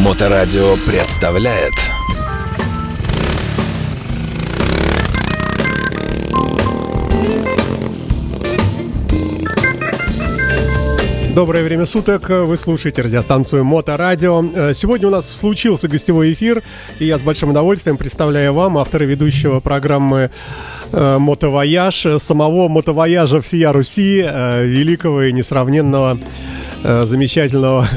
Моторадио представляет Доброе время суток, вы слушаете радиостанцию Моторадио. Э, Сегодня у нас случился гостевой эфир, и я с большим удовольствием представляю вам автора ведущего программы э, «Мотовояж», самого мотовояжа всея Руси, э, великого и несравненного, замечательного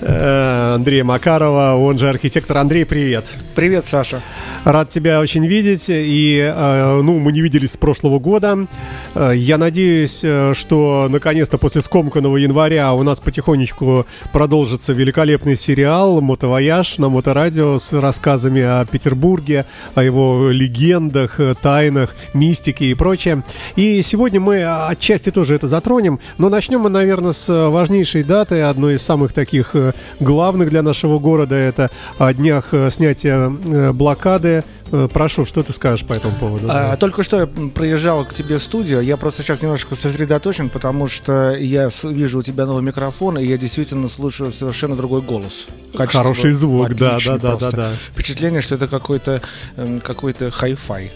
э, Андрея Макарова, он же архитектор. Андрей, привет. Привет, Саша. Рад тебя очень видеть. И, э, ну, мы не виделись с прошлого года. Э, Я надеюсь, э, что наконец-то после скомканного января у нас потихонечку продолжится великолепный сериал «Мотовояж» на Моторадио с рассказами о Петербурге, о его легендах, э, тайнах, мистике и прочее. И сегодня мы отчасти тоже это затронем, но начнем мы, наверное, с важнейшей даты, одной из самых таких э, главных для нашего города. Это о днях э, снятия э, блокады. Э, Прошу, что ты скажешь по этому поводу? А, только что я проезжал к тебе в студию. Я просто сейчас немножко сосредоточен, потому что я вижу у тебя новый микрофон, и я действительно слушаю совершенно другой голос. Качество Хороший звук, да, да, да, да, да. Впечатление, что это какой-то эм, какой-то хай-фай.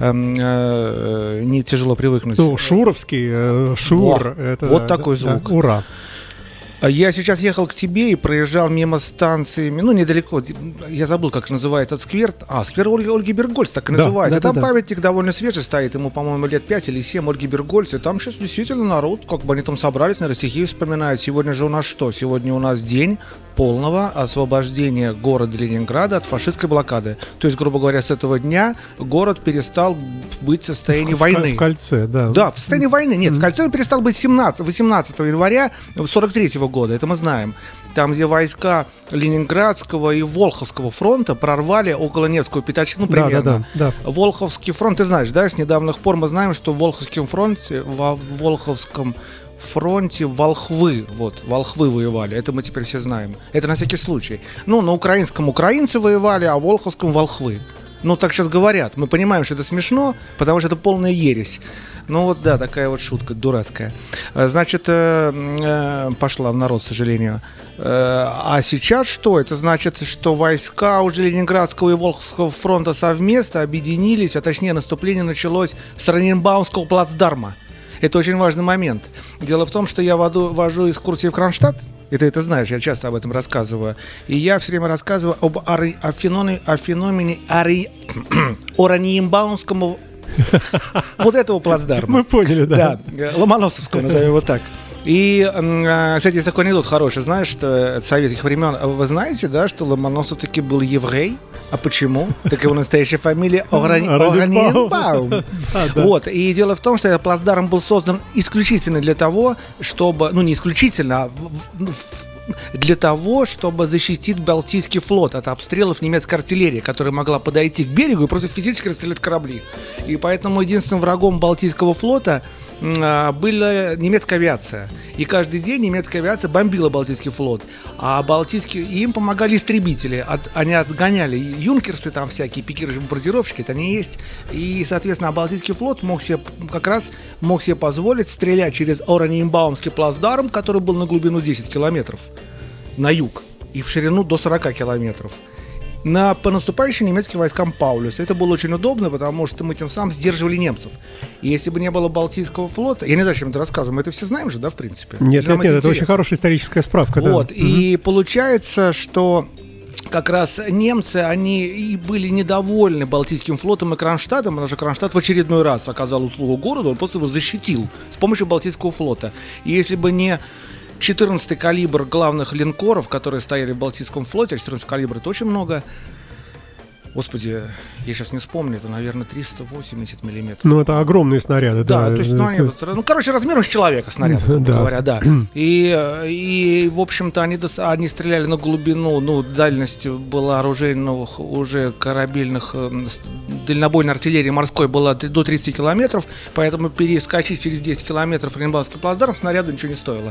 Эм, э, Не тяжело привыкнуть. Ну, Шуровский, э, Шур. Во, это, вот такой да, звук. ура. А Я сейчас ехал к тебе и проезжал мимо станции, ну, недалеко, я забыл, как называется этот сквер. А, сквер Ольги, Ольги Бергольц, так и Да, называется. да, там да. памятник довольно свежий стоит, ему, по-моему, лет 5 или 7 Ольги Бергольц. И там сейчас действительно народ, как бы они там собрались, на стихи вспоминают. Сегодня же у нас что? Сегодня у нас день полного освобождения города Ленинграда от фашистской блокады. То есть, грубо говоря, с этого дня город перестал быть в состоянии В войны. В кольце, да. Да, в состоянии войны. Нет, в кольце он перестал быть 17, 18 января 43 года, это мы знаем. Там, где войска Ленинградского и Волховского фронта прорвали около Невского пятачка, ну, Да, да, примерно. да, Волховский фронт, ты знаешь, да, с недавних пор мы знаем, что в Волховском фронте, во Волховском фронте Волхвы, вот, Волхвы воевали, это мы теперь все знаем. Это на всякий случай. Ну, на украинском украинцы воевали, а в Волховском Волхвы. Ну, так сейчас говорят. Мы понимаем, что это смешно, потому что это полная ересь. Ну вот, да, такая вот шутка дурацкая. Э, Значит, э, э, пошла в народ, к сожалению. А сейчас что? Это значит, что войска уже Ленинградского и Волховского фронта совместно объединились, а точнее наступление началось с Раненбаумского плацдарма. Это очень важный момент. Дело в том, что я воду, вожу экскурсии в Кронштадт, и ты это знаешь, я часто об этом рассказываю. И я все время рассказываю об ари- о, феномене, о феномене ари, Ораниембаумскому вот этого плацдарма. Мы поняли, да. Да, э, Ломоносовского, назовем его так. И, а, кстати, есть такой анекдот хороший, знаешь, что от советских времен. Вы знаете, да, что Ломоносов таки был еврей? А почему? Так его настоящая фамилия да. Вот, и дело в том, что этот плацдарм был создан исключительно для того, чтобы, ну не исключительно, а в- для того, чтобы защитить Балтийский флот от обстрелов немецкой артиллерии, которая могла подойти к берегу и просто физически расстрелять корабли. И поэтому единственным врагом Балтийского флота была немецкая авиация. И каждый день немецкая авиация бомбила Балтийский флот. А Балтийский... им помогали истребители. От- они отгоняли юнкерсы, там всякие пикирующие бомбардировщики, это они есть. И, соответственно, а Балтийский флот мог себе как раз мог себе позволить стрелять через Ораниенбаумский плацдарм, который был на глубину 10 километров на юг и в ширину до 40 километров на, по наступающим немецким войскам Паулюса. Это было очень удобно, потому что мы тем самым сдерживали немцев. И если бы не было Балтийского флота, я не знаю, чем это рассказываю, мы это все знаем же, да, в принципе? Нет, Нам нет, нет, это очень интересно. хорошая историческая справка. да. Вот, и получается, что как раз немцы, они и были недовольны Балтийским флотом и Кронштадтом, потому что Кронштадт в очередной раз оказал услугу городу, он просто его защитил с помощью Балтийского флота. И если бы не 14 калибр главных линкоров, которые стояли в Балтийском флоте, а 14 калибр это очень много, Господи, я сейчас не вспомню, это, наверное, 380 миллиметров. Ну, это огромные снаряды, да. Да, то есть, ну, они, Это- ну, короче, размером с человека снаряд, Да. говоря, да. И, и, в общем-то, они, они стреляли на глубину, ну, дальность была оружейных, уже корабельных, э, с- дальнобойной артиллерии морской была до 30 километров, поэтому перескочить через 10 километров Оренбургский плацдарм снаряду ничего не стоило.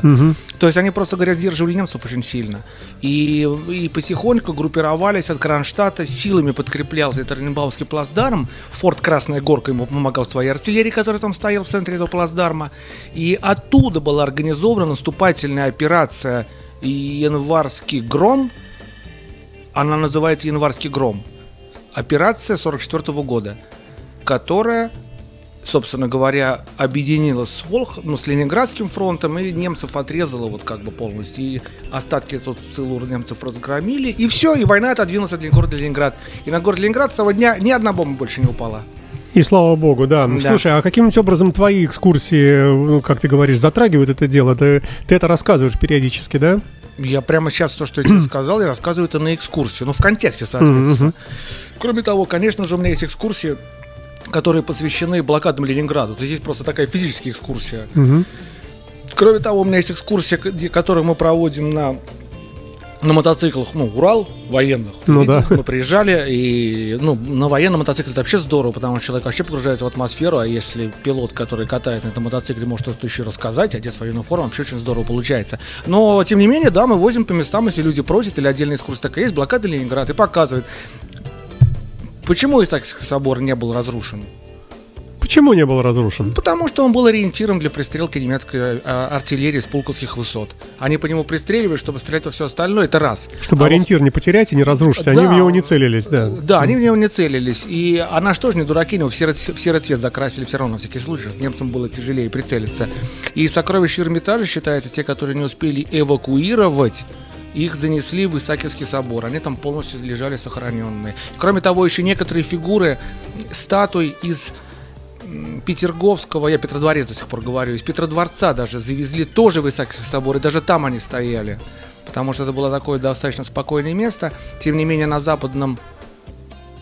То есть они, просто говоря, сдерживали немцев очень сильно. И, и потихоньку группировались от Кронштадта, силами подкреплялся этот Оренбургский плацдарм. Форт Красная Горка ему помогал своей артиллерии, которая там стояла в центре этого плацдарма. И оттуда была организована наступательная операция январский гром. Она называется январский гром. Операция 44 года, которая собственно говоря, объединилась с Волх, ну, с Ленинградским фронтом, и немцев отрезала вот как бы полностью. И остатки тут в тылу немцев разгромили, и все, и война отодвинулась от города Ленинград. И на город Ленинград с того дня ни одна бомба больше не упала. И слава богу, да. да. Слушай, а каким-нибудь образом твои экскурсии, ну, как ты говоришь, затрагивают это дело? Ты, ты это рассказываешь периодически, да? Я прямо сейчас то, что я тебе сказал, я рассказываю это на экскурсии, ну, в контексте, соответственно. Кроме того, конечно же, у меня есть экскурсии, которые посвящены блокадам Ленинграда. То есть здесь просто такая физическая экскурсия. Кроме того, у меня есть экскурсия, которую мы проводим на на мотоциклах, ну, Урал военных. Ну да. Мы приезжали, и ну, на военном мотоцикле это вообще здорово, потому что человек вообще погружается в атмосферу, а если пилот, который катает на этом мотоцикле, может что-то еще рассказать, одет в военную форму, вообще очень здорово получается. Но, тем не менее, да, мы возим по местам, если люди просят, или отдельная экскурсия такая есть, блокада Ленинград, и показывает. Почему Исаакиевский собор не был разрушен? Почему не был разрушен? Потому что он был ориентиром для пристрелки немецкой а, артиллерии с пулковских высот. Они по нему пристреливали, чтобы стрелять во все остальное, это раз. Чтобы а ориентир вот... не потерять и не разрушить, да, они в него не целились, да. Да, они в него не целились. И она что же не дураки, но в серый, в серый цвет закрасили все равно, на всякий случай. Немцам было тяжелее прицелиться. И сокровища Эрмитажа считается те, которые не успели эвакуировать их занесли в Исаакиевский собор. Они там полностью лежали сохраненные. Кроме того, еще некоторые фигуры статуй из Петерговского, я Петродворец до сих пор говорю, из Петродворца даже завезли тоже в Исаакиевский собор, и даже там они стояли, потому что это было такое достаточно спокойное место. Тем не менее, на западном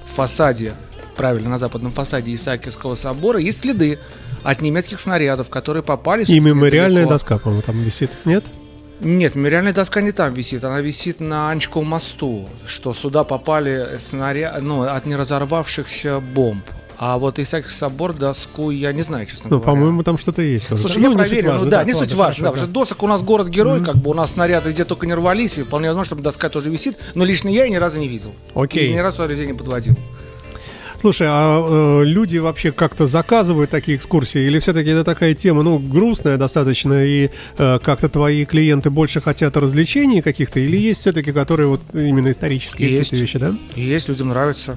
фасаде, правильно, на западном фасаде Исаакиевского собора есть следы от немецких снарядов, которые попали... И мемориальная доска, по-моему, там висит, нет? Нет, мемориальная доска не там висит, она висит на Анчковом мосту, что сюда попали снаряды, ну, от неразорвавшихся бомб. А вот Исаак собор доску я не знаю, честно ну, говоря. по-моему, там что-то есть. Тоже. Слушай, ну, я проверил, ну да, да не суть важно. Да, потому что досок у нас город-герой, mm-hmm. как бы у нас снаряды где только не рвались, и вполне возможно, что доска тоже висит, но лично я ее ни разу не видел. Окей. И ни разу туда не подводил. Слушай, а э, люди вообще как-то заказывают такие экскурсии, или все-таки это такая тема, ну, грустная достаточно, и э, как-то твои клиенты больше хотят развлечений каких-то, или есть все-таки, которые вот именно исторические есть, вещи, да? Есть, людям нравится.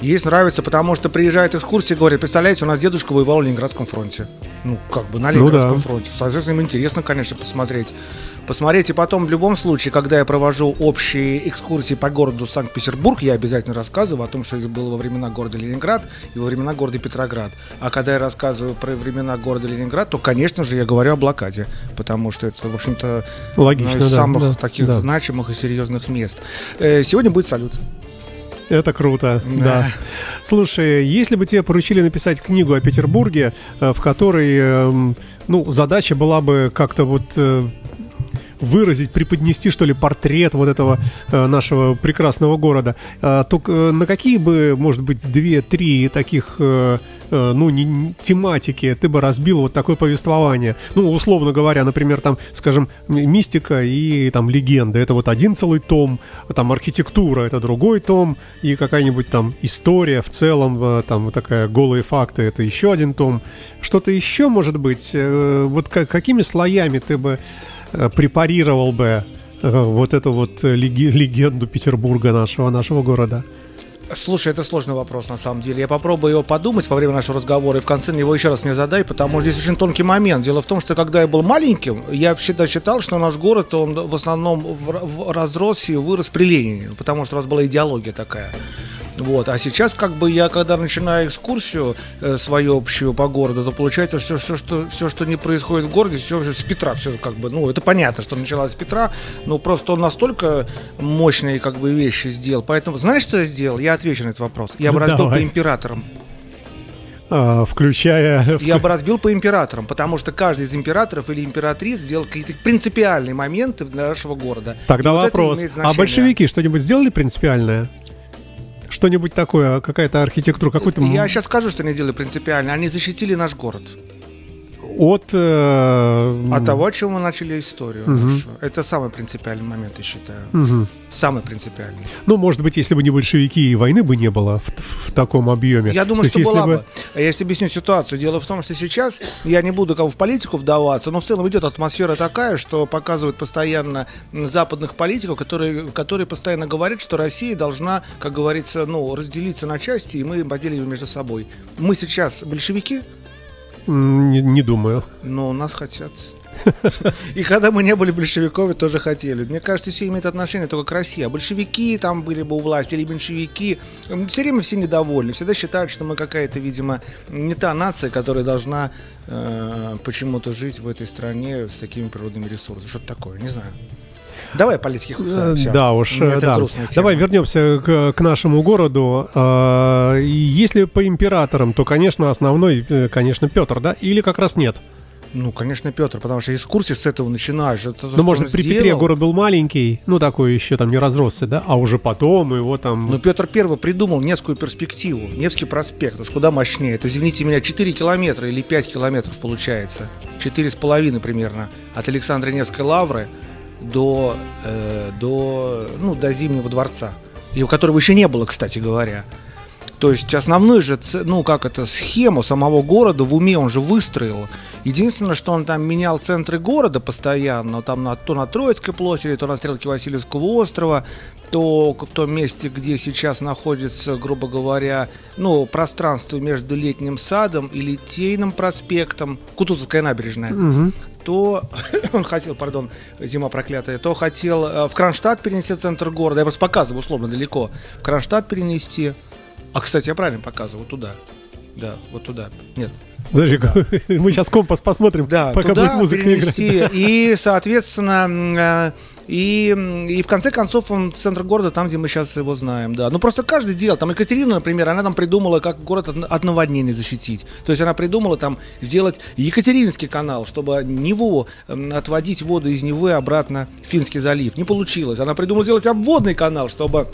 Есть нравится, потому что приезжают экскурсии, говорят, представляете, у нас дедушка воевал на Ленинградском фронте. Ну, как бы на Ленинградском ну, да. фронте. Соответственно, им интересно, конечно, посмотреть. Посмотреть, и потом, в любом случае, когда я провожу общие экскурсии по городу Санкт-Петербург, я обязательно рассказываю о том, что это было во времена города Ленинград и во времена города Петроград. А когда я рассказываю про времена города Ленинград, то, конечно же, я говорю о блокаде, потому что это, в общем-то, Логично, одно из да, самых да, таких да. значимых и серьезных мест. Э, сегодня будет салют. Это круто, да. да. Слушай, если бы тебе поручили написать книгу о Петербурге, э, в которой, эм, ну, задача была бы как-то вот э, выразить, преподнести, что ли, портрет вот этого э, нашего прекрасного города, э, то э, на какие бы, может быть, две-три таких, э, э, ну, не, тематики ты бы разбил вот такое повествование? Ну, условно говоря, например, там, скажем, мистика и там легенда, это вот один целый том, там архитектура, это другой том, и какая-нибудь там история в целом, э, там вот такая голые факты, это еще один том. Что-то еще, может быть, э, вот как, какими слоями ты бы препарировал бы э, вот эту вот э, легенду Петербурга нашего, нашего города? Слушай, это сложный вопрос на самом деле. Я попробую его подумать во время нашего разговора и в конце него еще раз не задай, потому что здесь очень тонкий момент. Дело в том, что когда я был маленьким, я всегда считал, что наш город, он в основном в, в разрос и вырос при Ленине, потому что у нас была идеология такая. Вот. А сейчас, как бы, я когда начинаю экскурсию э, свою общую по городу, то получается все, все, что, все, что не происходит в городе, все с Петра, все как бы, ну, это понятно, что началось с Петра, но просто он настолько мощные, как бы, вещи сделал. Поэтому, знаешь, что я сделал? Я отвечу на этот вопрос. Я бы разбил по императорам. А, включая... Я бы разбил по императорам, потому что каждый из императоров или императриц сделал какие-то принципиальные моменты для нашего города. Тогда И вопрос. Вот а большевики что-нибудь сделали принципиальное? Что-нибудь такое, какая-то архитектура, какой-то... Я сейчас скажу, что они делали принципиально. Они защитили наш город. От... э, От того, чего мы начали историю нашу. Это самый принципиальный момент, я считаю. мгм. Самый принципиальный. Ну, может быть, если бы не большевики, и войны бы не было в, в таком объеме. Я думаю, То что есть, была бы- бы. Я себе объясню ситуацию. Дело в том, что сейчас я не буду кого в политику вдаваться, но в целом идет атмосфера такая, что показывают постоянно западных политиков, которые, которые постоянно говорят, что Россия должна, как говорится, ну, разделиться на части, и мы поделим между собой. Мы сейчас большевики, Не, не думаю. но нас хотят. И когда мы не были большевиками, тоже хотели. Мне кажется, все имеет отношение только к России. А большевики там были бы у власти, или меньшевики. Все время все недовольны. Всегда считают, что мы какая-то, видимо, не та нация, которая должна э, почему-то жить в этой стране с такими природными ресурсами. Что-то такое, не знаю. Давай о политических Э. Да уж, да. Давай вернемся к, к нашему городу. А, Если по императорам, то, конечно, основной, э, конечно, Петр, да? Или как раз нет? Ну, конечно, Петр, потому что экскурсии с этого начинаешь. Это то, Ну, может, при Петре сделал. город был маленький, ну, такой еще там не разросся, да? А уже потом его там... Но Петр Первый придумал Невскую перспективу, Невский проспект, уж куда мощнее. Это, извините меня, 4 километра или 5 километров получается. Четыре с половиной примерно от Александра Невской лавры до, э, до, ну, до Зимнего дворца, и у которого еще не было, кстати говоря. То есть основную же, ну как это, схему самого города в уме он же выстроил. Единственное, что он там менял центры города постоянно, там на, то на Троицкой площади, то на стрелке Васильевского острова, то в том месте, где сейчас находится, грубо говоря, ну, пространство между Летним садом и Литейным проспектом, Кутузовская набережная, Мгм. То хотел, пардон, зима проклятая, то хотел э, в Кронштадт перенести центр города, я просто показываю условно далеко, в Кронштадт перенести, а, кстати, я правильно показываю, вот туда, да, вот туда, нет, Подожди, мы сейчас компас посмотрим, да, пока будет музыка играть. перенести, и, соответственно, э, и, и в конце концов он центр города там, где мы сейчас его знаем, да. Ну просто каждый делал. Там Екатерина, например, она там придумала, как город от, от наводнений защитить. То есть она придумала там сделать Екатерининский канал, чтобы м, отводить воду из Невы обратно в Финский залив. Не получилось. Она придумала сделать обводный канал, чтобы,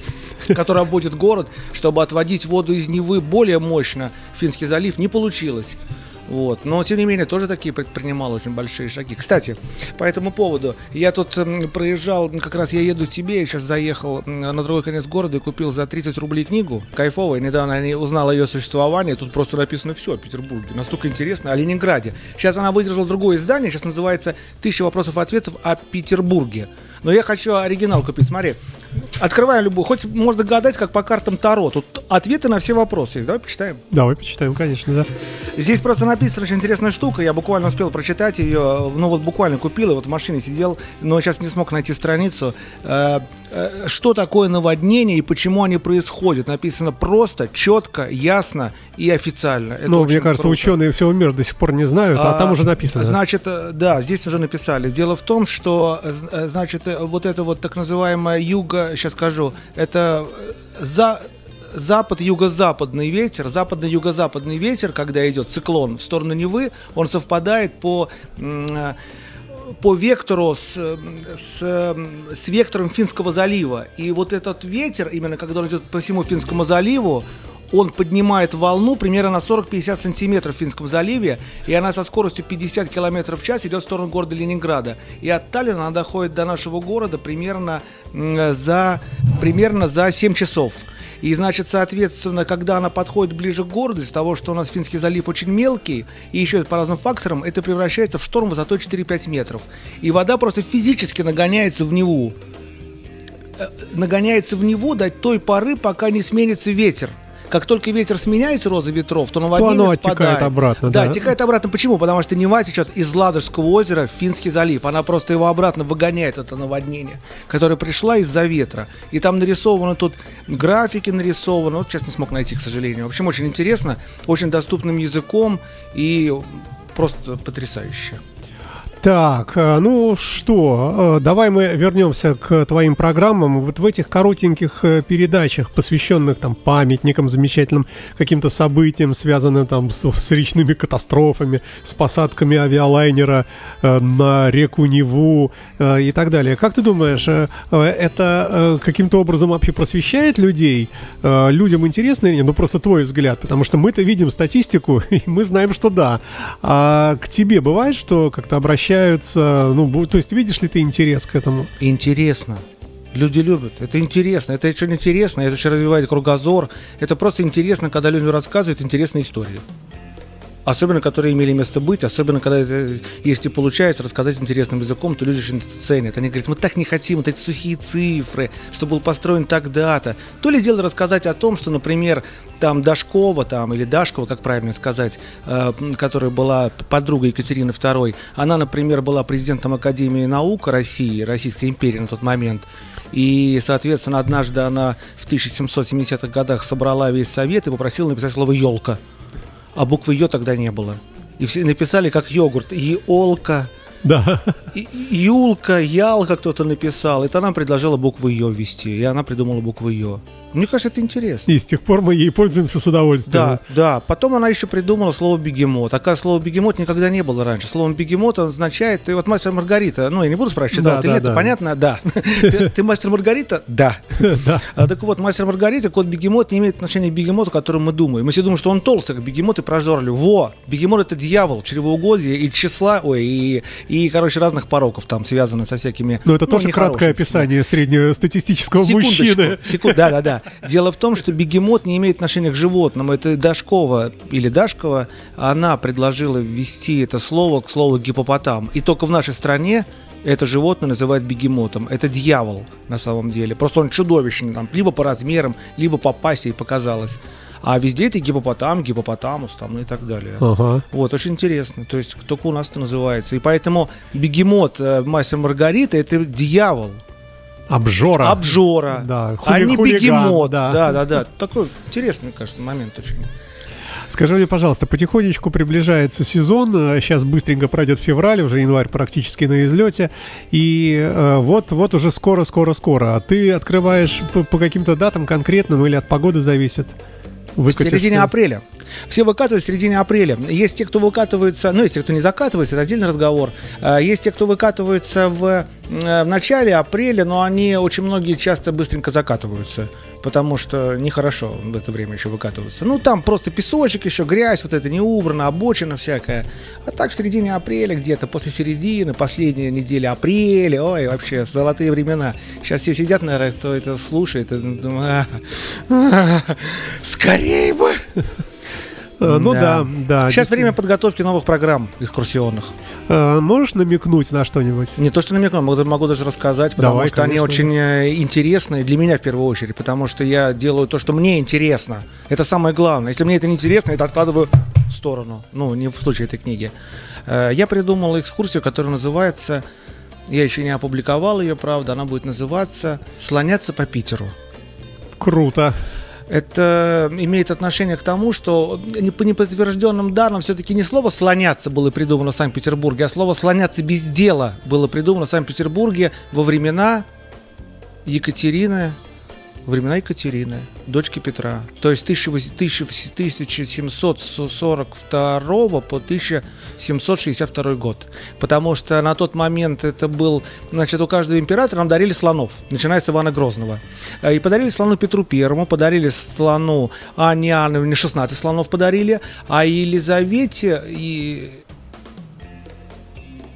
который обводит город, чтобы отводить воду из Невы более мощно в Финский залив. Не получилось. Вот. Но, тем не менее, тоже такие предпринимал очень большие шаги. Кстати, по этому поводу, я тут проезжал, как раз я еду к тебе, я сейчас заехал на другой конец города и купил за 30 рублей книгу, кайфовая, недавно я не узнал о ее существовании, тут просто написано все о Петербурге, настолько интересно, о Ленинграде. Сейчас она выдержала другое издание, сейчас называется «Тысяча вопросов и ответов о Петербурге». Но я хочу оригинал купить, смотри. Открываю любую, хоть можно гадать, как по картам Таро. Тут ответы на все вопросы есть. Давай почитаем. Давай почитаем, конечно, да. Здесь просто написана очень интересная штука. Я буквально успел прочитать ее. Ну вот буквально купил, и вот в машине сидел, но сейчас не смог найти страницу. Э, Что такое наводнение и почему они происходят? Написано просто, четко, ясно и официально. Это Ну, очень мне кажется, круто. ученые всего мира до сих пор не знают, а, там уже написано. Значит, э, да, здесь уже написали. Дело в том, что, э, значит, вот это вот так называемая юго, сейчас скажу, это за запад юго-западный ветер, западно-юго-западный ветер, когда идет циклон в сторону Невы, он совпадает по по вектору с, с, с вектором Финского залива. И вот этот ветер, именно когда он идет по всему Финскому заливу, он поднимает волну примерно на 40-50 сантиметров в Финском заливе, и она со скоростью 50 километров в час идет в сторону города Ленинграда. И от Таллина она доходит до нашего города примерно за, примерно за 7 часов. И, значит, соответственно, когда она подходит ближе к городу, из-за того, что у нас Финский залив очень мелкий, и еще по разным факторам, это превращается в шторм высотой 4-5 метров. И вода просто физически нагоняется в Неву. Э, Нагоняется в Неву до той поры, пока не сменится ветер. Как только ветер сменяется, роза ветров, то наводнение оно оттекает спадает. обратно, Да, да. оттекает обратно. Почему? Потому что Нева течет из Ладожского озера в Финский залив. Она просто его обратно выгоняет, это наводнение, которое пришло из-за ветра. И там нарисованы тут графики нарисованы. Вот сейчас не смог найти, к сожалению. В общем, очень интересно, очень доступным языком и просто потрясающе. Так, э, ну что, э, давай мы вернемся к твоим программам. Вот в этих коротеньких э, передачах, посвященных там памятникам, замечательным каким-то событиям, связанным там с, с речными катастрофами, с посадками авиалайнера на реку Неву и так далее. Как ты думаешь, это каким-то образом вообще просвещает людей? Людям интересно или нет? Ну просто твой взгляд, потому что мы-то видим статистику, и мы знаем, что да. А к тебе бывает, что как-то обращаются общаются, ну, то есть видишь ли ты интерес к этому? Интересно. Люди любят. Это интересно. Это очень интересно. Это очень развивает кругозор. Это просто интересно, когда люди рассказывают интересные истории особенно которые имели место быть, особенно когда это, если получается рассказать интересным языком, то люди очень это ценят. Они говорят, мы так не хотим вот эти сухие цифры, что был построен тогда-то. То ли дело рассказать о том, что, например, там Дашкова, там, или Дашкова, как правильно сказать, э, которая была подругой Екатерины II, она, например, была президентом Академии наук России, Российской империи на тот момент. И, соответственно, однажды она в 1770-х годах собрала весь совет и попросила написать слово «елка» а буквы Ё тогда не было. И все написали как йогурт. Иолка, да. Юлка, Ялка кто-то написал. Это она предложила букву Ё ввести. И она придумала букву Ё. Мне кажется, это интересно. И с тех пор мы ей пользуемся с удовольствием. Да, да. Потом она еще придумала слово бегемот. Такое слово бегемот никогда не было раньше. Слово бегемот означает, ты вот мастер Маргарита, ну, я не буду спрашивать, читал да, ты да, нет, да. понятно? Да. Ты мастер Маргарита? Да. А, так вот, мастер Маргарита, кот бегемот не имеет отношения к бегемоту, о котором мы думаем. Мы все думаем, что он толстый, как бегемот и прожорли. Во! Бегемот это дьявол, чревоугодие и числа, ой, и, и, короче, разных пороков там связаны со всякими... Ну, это ну, тоже краткое описание среднестатистического мужчины. Секунду, да, да, да. Дело в том, что бегемот не имеет отношения к животному. Это Дашкова или Дашкова, она предложила ввести это слово к слову гипопотам. И только в нашей стране это животное называют бегемотом. Это дьявол на самом деле. Просто он чудовищный, там, либо по размерам, либо по пасе и показалось. А везде это гипопотам, гипопотамус там, ну и так далее. Ага. Вот, очень интересно. То есть только у нас это называется. И поэтому бегемот, э, мастер Маргарита, это дьявол. Обжора. Обжора. Да, хули, а не хулиган, бегемот. Да. да, да, да. Такой интересный, кажется, момент очень. Скажи мне, пожалуйста, потихонечку приближается сезон, сейчас быстренько пройдет февраль, уже январь практически на излете, и э, вот, вот уже скоро, скоро, скоро. А ты открываешь по, по каким-то датам конкретным или от погоды зависит? В середине апреля. Все выкатывают в середине апреля. Есть те, кто выкатывается, ну, есть те, кто не закатывается, это отдельный разговор. А, есть те, кто выкатывается в, э, в начале апреля, но они очень многие часто быстренько закатываются, потому что нехорошо в это время еще выкатываться. Ну, там просто песочек еще, грязь, вот это не убрано, обочина всякая. А так в середине апреля где-то, после середины, последняя неделя апреля, ой, вообще, золотые времена. Сейчас все сидят, наверное, кто это слушает, и думают, скорее бы! Э, ну да, да. Сейчас время подготовки новых программ экскурсионных. Э, можешь намекнуть на что-нибудь? Не то, что намекнуть, могу, могу даже рассказать, потому Давай, что конечно. они очень э, интересные для меня в первую очередь, потому что я делаю то, что мне интересно. Это самое главное. Если мне это не интересно, я это откладываю в сторону. Ну, не в случае этой книги. Я придумал экскурсию, которая называется, я еще не опубликовал ее, правда, она будет называться «Слоняться по Питеру». Круто это имеет отношение к тому, что по неподтвержденным данным все-таки не слово «слоняться» было придумано в Санкт-Петербурге, а слово «слоняться без дела» было придумано в Санкт-Петербурге во времена Екатерины времена Екатерины, дочки Петра. То есть 1742 по 1762 год. Потому что на тот момент это был, значит, у каждого императора нам дарили слонов, начиная с Ивана Грозного. И подарили слону Петру Первому, подарили слону Анне Иоанновне 16 слонов подарили, а Елизавете и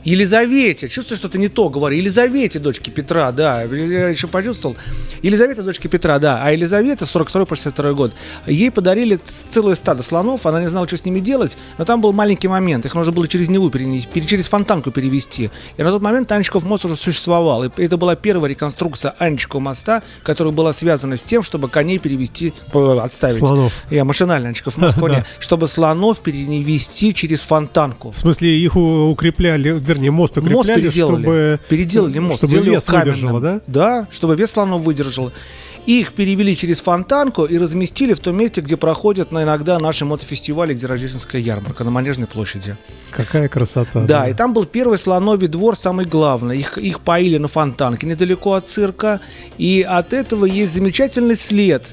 Елизавете, чувствую, что-то не то говорю. Елизавете, дочке Петра, да, я еще почувствовал. Елизавета, дочке Петра, да, а Елизавета, 42 по 62 год, ей подарили целое стадо слонов, она не знала, что с ними делать, но там был маленький момент, их нужно было через Неву перенести, через Фонтанку перевести. И на тот момент Анечков мост уже существовал, и это была первая реконструкция Анечкова моста, которая была связана с тем, чтобы коней перевести, отставить. Слонов. Я машинально Анечков мост, чтобы слонов перевести через Фонтанку. В смысле, их укрепляли, вернее, мост укрепляли, мост переделали, чтобы... Переделали мост. Чтобы вес выдержало, да? Да, чтобы вес слонов выдержал. Их перевели через Фонтанку и разместили в том месте, где проходят на иногда наши мотофестивали, где рождественская ярмарка, на Манежной площади. Какая красота. Да, и там был первый слоновий двор, самый главный. Их, их поили на Фонтанке, недалеко от цирка. И от этого есть замечательный след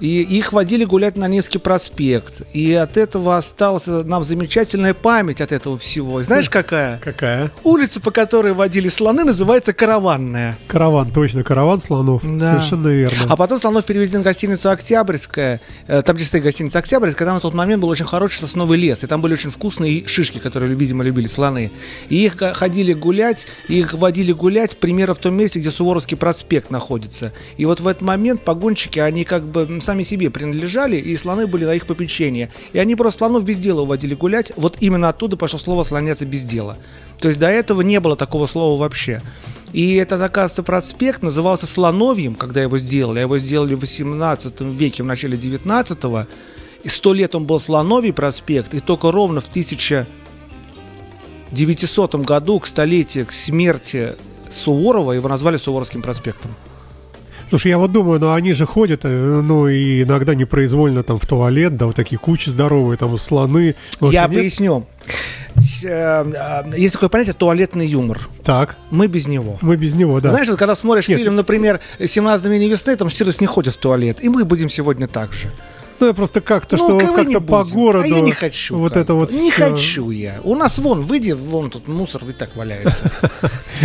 и их водили гулять на Невский проспект. И от этого осталась нам замечательная память от этого всего. Знаешь, какая? Какая? Улица, по которой водили слоны, называется Караванная. Караван, точно, караван слонов. Да. Совершенно верно. А потом слонов перевезли на гостиницу Октябрьская. Э, там, где стоит гостиница Октябрьская, там на тот момент был очень хороший сосновый лес. И там были очень вкусные шишки, которые, видимо, любили слоны. И их ходили гулять, их водили гулять примерно в том месте, где Суворовский проспект находится. И вот в этот момент погонщики, они как бы сами себе принадлежали, и слоны были на их попечении. И они просто слонов без дела уводили гулять. Вот именно оттуда пошло слово «слоняться без дела». То есть до этого не было такого слова вообще. И этот, оказывается, проспект назывался Слоновьем, когда его сделали. А его сделали в 18 веке, в начале 19-го. И сто лет он был Слоновий проспект, и только ровно в 1900 году, к столетию, к смерти Суворова, его назвали Суворовским проспектом. Слушай, я вот думаю, ну они же ходят, э, ну и иногда непроизвольно там в туалет, да, вот такие кучи здоровые, там слоны. Я нет? поясню. Э, э, есть такое понятие туалетный юмор. Так. Мы без него. Мы без него, да. Знаешь, вот когда смотришь Нет. фильм, например, «17 мгновений весны», там Штирлиц не ходит в туалет, и мы будем сегодня так же. Ну, я просто как-то, ну, что вот как-то по городу. А я не хочу. Вот это вот Не все. хочу я. У нас вон, выйди, вон тут мусор и так валяется.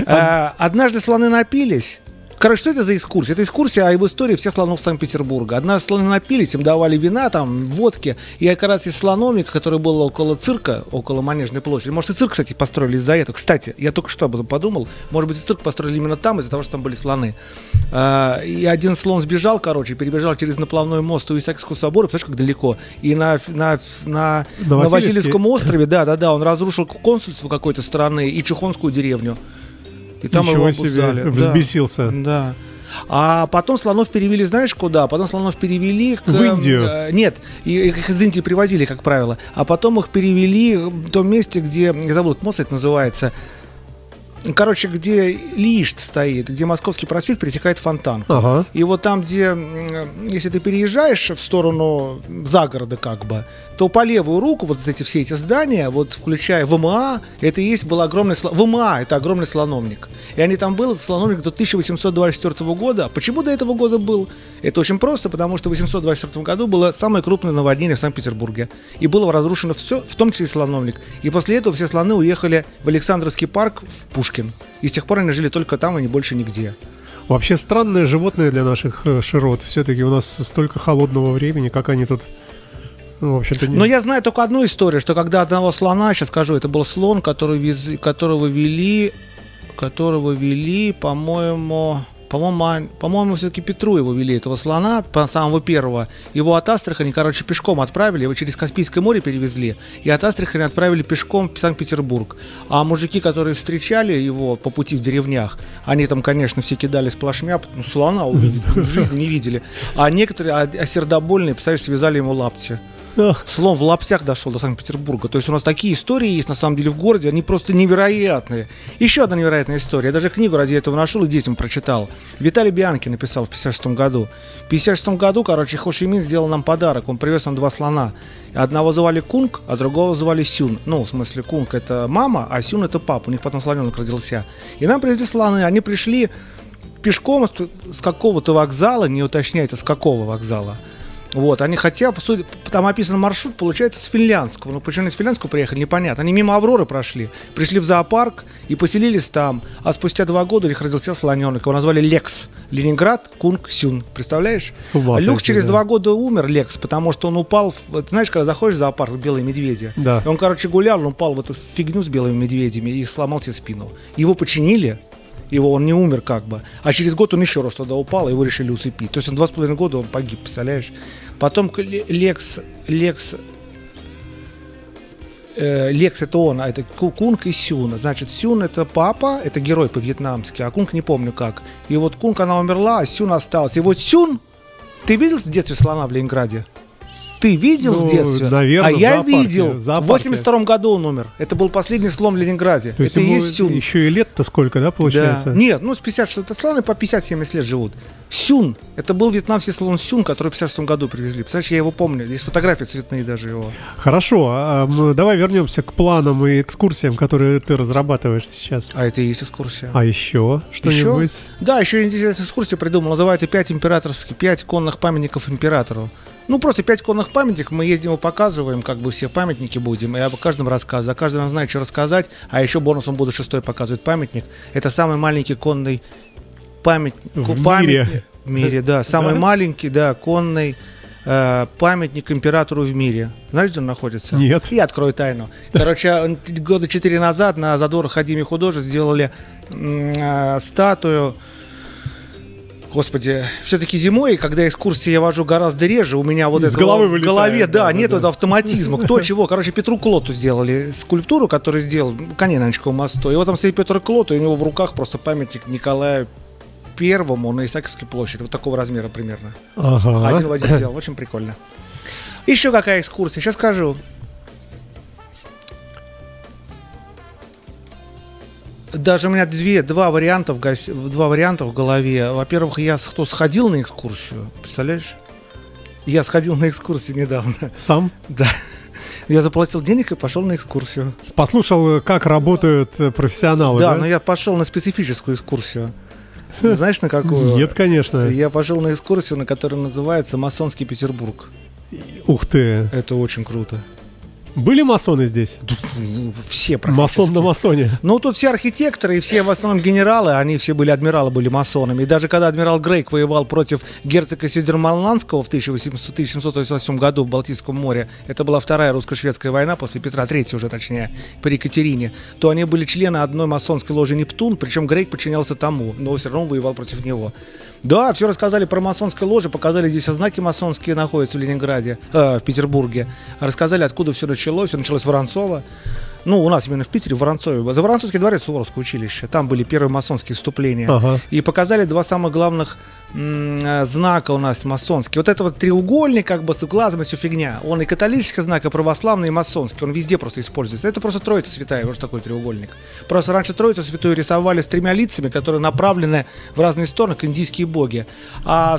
Однажды слоны напились, Короче, что это за экскурсия? Это экскурсия об истории всех слонов Санкт-Петербурга. Одна слоны напились, им давали вина, там, водки. И как раз из слоновника, который был около цирка, около Манежной площади. Может, и цирк, кстати, построили из-за этого. Кстати, я только что об этом подумал. Может быть, и цирк построили именно там, из-за того, что там были слоны. А, и один слон сбежал, короче, перебежал через наплавной мост у Исаакиевского собора, представляешь, как далеко. И на, на, на, на, на Васильевском острове, да, да, да, он разрушил консульство какой-то страны и Чухонскую деревню. И там Ничего его себе, взбесился. Да. да. А потом слонов перевели, знаешь, куда? Потом слонов перевели к... В Индию? Э, нет, их из Индии привозили, как правило. А потом их перевели в том месте, где, я забыл, мост это называется, Короче, где Лишт стоит, где Московский проспект пересекает фонтан. Ага. И вот там, где, если ты переезжаешь в сторону загорода как бы, то по левую руку вот эти все эти здания, вот включая ВМА, это и есть был огромный... ВМА — это огромный слоновник. И они там был, этот слоновник до 1824 года. Почему до этого года был? Это очень просто, потому что в 1824 году было самое крупное наводнение в Санкт-Петербурге. И было разрушено все, в том числе и слоновник. И после этого все слоны уехали в Александровский парк в Пушкин. И с тех пор они жили только там, и больше нигде. Вообще странное животное для наших э, широт. Все-таки у нас столько холодного времени, как они тут ну, в общем-то, не... Но я знаю только одну историю, что когда одного слона, сейчас скажу, это был слон, который вез... которого вели, которого вели, по-моему, по-моему, по-моему, все-таки Петру его вели, этого слона, по самого первого. Его от Астрахани, короче, пешком отправили, его через Каспийское море перевезли, и от Астрахани отправили пешком в Санкт-Петербург. А мужики, которые встречали его по пути в деревнях, они там, конечно, все кидались плашмя, ну, слона увидеть в жизни не видели. А некоторые, а, а сердобольные, представляешь, связали ему лапти. Слон в лаптях дошел до Санкт-Петербурга. То есть у нас такие истории есть на самом деле в городе, они просто невероятные. Еще одна невероятная история. Я даже книгу ради этого нашел и детям прочитал. Виталий Бианки написал в 56 году. В 56 году, короче, Хо Ши Мин сделал нам подарок. Он привез нам два слона. Одного звали Кунг, а другого звали Сюн. Ну, в смысле, Кунг это мама, а Сюн это папа. У них потом слоненок родился. И нам привезли слоны. Они пришли пешком с какого-то вокзала, не уточняется, с какого вокзала. Вот, они хотя, там описан маршрут, получается, с финляндского. Ну, почему они с финляндского приехали, непонятно. Они мимо Авроры прошли, пришли в зоопарк и поселились там. А спустя два года у них родился слоненок. Его назвали Лекс. Ленинград, Кунг, Сюн. Представляешь? С ума Люк через да. два года умер, Лекс, потому что он упал... В, ты знаешь, когда заходишь в зоопарк, белые медведи. Да. И он, короче, гулял, он упал в эту фигню с белыми медведями и сломал себе спину. Его починили, его он не умер как бы. А через год он еще раз туда упал, его решили усыпить. То есть он два с половиной года он погиб, представляешь? Потом Лекс, Лекс, э, Лекс это он, а это Кунг и Сюн. Значит, Сюн это папа, это герой по-вьетнамски, а Кунг не помню как. И вот Кунг, она умерла, а Сюн осталась. И вот Сюн, ты видел в детстве слона в Ленинграде? Ты видел Ну, в детстве? наверное, а я видел. в В зоопарке. 82 году он умер. Это был последний слон в Ленинграде. То есть это есть Сюн. еще и лет-то сколько, да, получается? Да. Нет, ну с 50 что-то слоны по 50-70 лет живут. Сюн. Это был вьетнамский слон Сюн, который в 56 году привезли. Представляешь, я его помню. Есть фотографии цветные даже его. Хорошо, а, м, давай вернемся к планам и экскурсиям, которые ты разрабатываешь сейчас. А это и есть экскурсия. А еще что-нибудь? Да, еще интересную экскурсию придумал. Называется «Пять императорских, пять конных памятников императору». Ну, просто пять конных памятников, мы ездим и показываем, как бы все памятники будем, и об каждом рассказываю, о каждом знает, что рассказать, а еще бонусом буду шестой показывать памятник. Это самый маленький конный памятник. В памятник- мире. В мире, да. Самый Да? маленький, да, конный э, памятник императору в мире. Знаешь, где он находится? Нет. Я открою тайну. Короче, т- года четыре назад на задорах Академии художеств сделали э, статую Господи, все-таки зимой, когда экскурсии я вожу гораздо реже, у меня вот Из это головы в голове, да, да, нет да. этого автоматизма. Кто чего? Короче, Петру Клоту сделали скульптуру, которую сделал Анечковом мосту. И вот там стоит Петр Клот, и у него в руках просто памятник Николаю Первому на Исаакиевской площади. Вот такого размера примерно. Ага. Один в один сделал. Очень прикольно. Еще какая экскурсия? Сейчас скажу. Даже у меня две, два, варианта в два варианта в голове. Во-первых, я кто сходил на экскурсию, представляешь? Я сходил на экскурсию недавно. Сам Да. Я заплатил денег и пошел на экскурсию. послушал, как работают э, профессионалы, Да, да? но я пошел на специфическую экскурсию. Знаешь, на какую? Нет, конечно. Я пошел на экскурсию, на которой называется «Масонский Петербург». Ух ты. Это очень круто. Были масоны здесь? Все практически. Масон на масоне. Ну, тут все архитекторы и все в основном генералы, они все были, адмиралы были масонами. И даже когда адмирал Грейк воевал против герцога Сидермарландского в 1800 1788 году в Балтийском море, это была вторая русско-шведская война после Петра III уже точнее, при Екатерине, то они были члены одной масонской ложи Нептун, причем Грейк подчинялся тому, но все равно воевал против него. Да, все рассказали про масонское ложе, показали здесь а знаки масонские находятся в Ленинграде, э, в Петербурге. Рассказали, откуда все началось. Все началось в Воронцово. Ну, у нас именно в Питере, в Воронцове. Это Воронцовский дворец Суворовского училища. Там были первые масонские вступления. Ага. И показали два самых главных м, э, знака у нас масонские. Вот это вот треугольник, как бы с глазом и все фигня. Он и католический знак, и православный, и масонский. Он везде просто используется. Это просто Троица Святая, вот что такое треугольник. Просто раньше Троицу Святую рисовали с тремя лицами, которые направлены в разные стороны, как индийские боги. А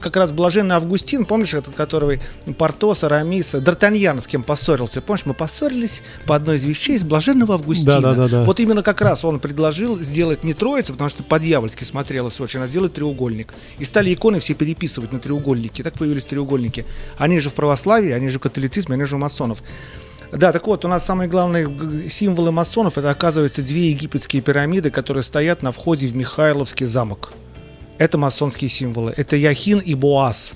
как раз блаженный Августин, помнишь, который Портос, Арамис, Д'Артаньян с кем поссорился? Помнишь, мы поссорились по одной из вещей с блаженного Августина. Да-да-да-да. Вот именно как раз он предложил сделать не троицу, потому что по-дьявольски смотрелось очень, а сделать треугольник. И стали иконы все переписывать на треугольники. Так появились треугольники. Они же в православии, они же в католицизме, они же у масонов. Да, так вот, у нас самые главные символы масонов это, оказывается, две египетские пирамиды, которые стоят на входе в Михайловский замок. Это масонские символы. Это Яхин и Боас.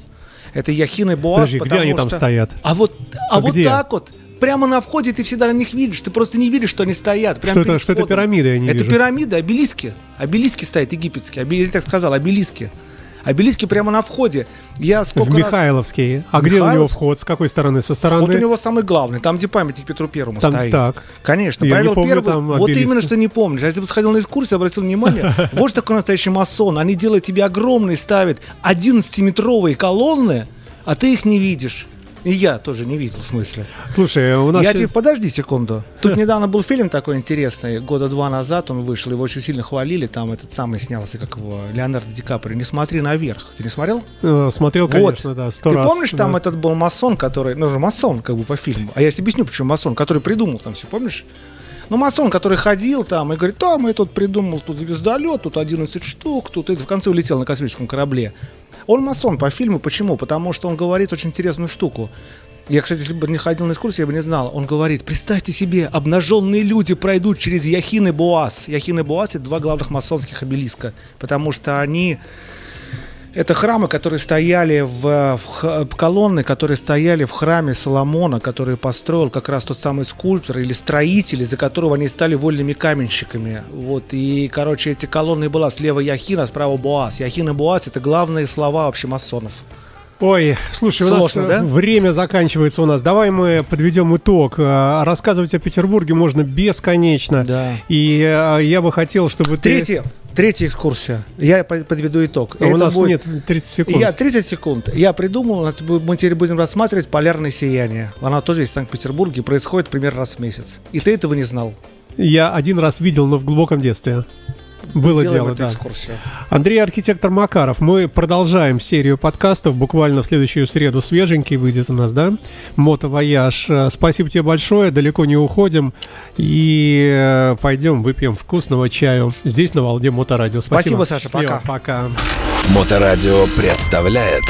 Это Яхин и Боас. Подожди, где они там что- стоят? А вот, а А вот где? так вот. Прямо на входе ты всегда на них видишь. Ты просто не видишь, что они стоят. Прямо Что это- что это пирамиды, я не Это вижу. пирамиды, обелиски. Обелиски стоят египетские. Обе- Я так сказал, обелиски. Обелиски прямо на входе. Я сколько В раз- Михайловский. А где у него Михайлов? вход? С какой стороны? Со Вход у стороны? него самый главный, там, где памятник Петру Первому Там стоит. так. Конечно, Я не Павел помню Первый, там вот именно что не помнишь. А если бы сходил на экскурсию, обратил внимание, вот что такое настоящий масон. Они делают тебе огромные, ставят 11-метровые колонны, а ты их не видишь. И я тоже не видел, в смысле. Слушай, у нас Я тебе подожди секунду. Тут недавно был фильм такой интересный, года два назад он вышел, его очень сильно хвалили, там этот самый снялся, как его, Леонардо Ди Каприо. Не смотри наверх. Ты не смотрел? э, смотрел, Вот. конечно, да, сто Ты раз. помнишь, там да. этот был масон, который, ну же масон, как бы по фильму. А я тебе объясню, почему масон, который придумал там все, помнишь? Ну, масон, который ходил там и говорит, там я тут придумал, тут звездолет, тут 11 штук, тут это в конце улетел на космическом корабле. Он масон по фильму, почему? Потому что он говорит очень интересную штуку. Я, кстати, если бы не ходил на экскурсию, я бы не знал. Он говорит, представьте себе, обнаженные люди пройдут через Яхин и Боас. Яхин и Боас – это два главных масонских обелиска, потому что они это храмы, которые стояли в, в колонны, которые стояли в храме Соломона, который построил как раз тот самый скульптор или строитель, из-за которого они стали вольными каменщиками. Вот и, короче, эти колонны была слева Яхин, а справа Боас. Яхин и Боас это главные слова вообще масонов. Ой, слушай, у Сложно, нас э, да? время заканчивается у нас. Давай мы подведем итог. Э, Рассказывать о Петербурге можно бесконечно. Да. И э, я бы хотел, чтобы ты... Третье. Третья экскурсия. Я по- подведу итог. А у нас будет- нет 30 секунд. Я 30 секунд. Я придумал, у нас мы теперь будем рассматривать полярное сияние. Она тоже есть в Санкт-Петербурге, происходит примерно раз в месяц. И ты этого не знал. Я один раз видел, но в глубоком детстве. Было Сделаем дело, эту да. экскурсию. Андрей Архитектор Макаров. Мы продолжаем серию подкастов. Буквально в следующую среду свеженький выйдет у нас, да? Мотовояж. Э, Спасибо тебе большое. Далеко не уходим. И э, пойдем выпьем вкусного чаю. Здесь на Волне Моторадио. Спасибо. Спасибо, Саша. Счастливо. Пока. Пока. Моторадио представляет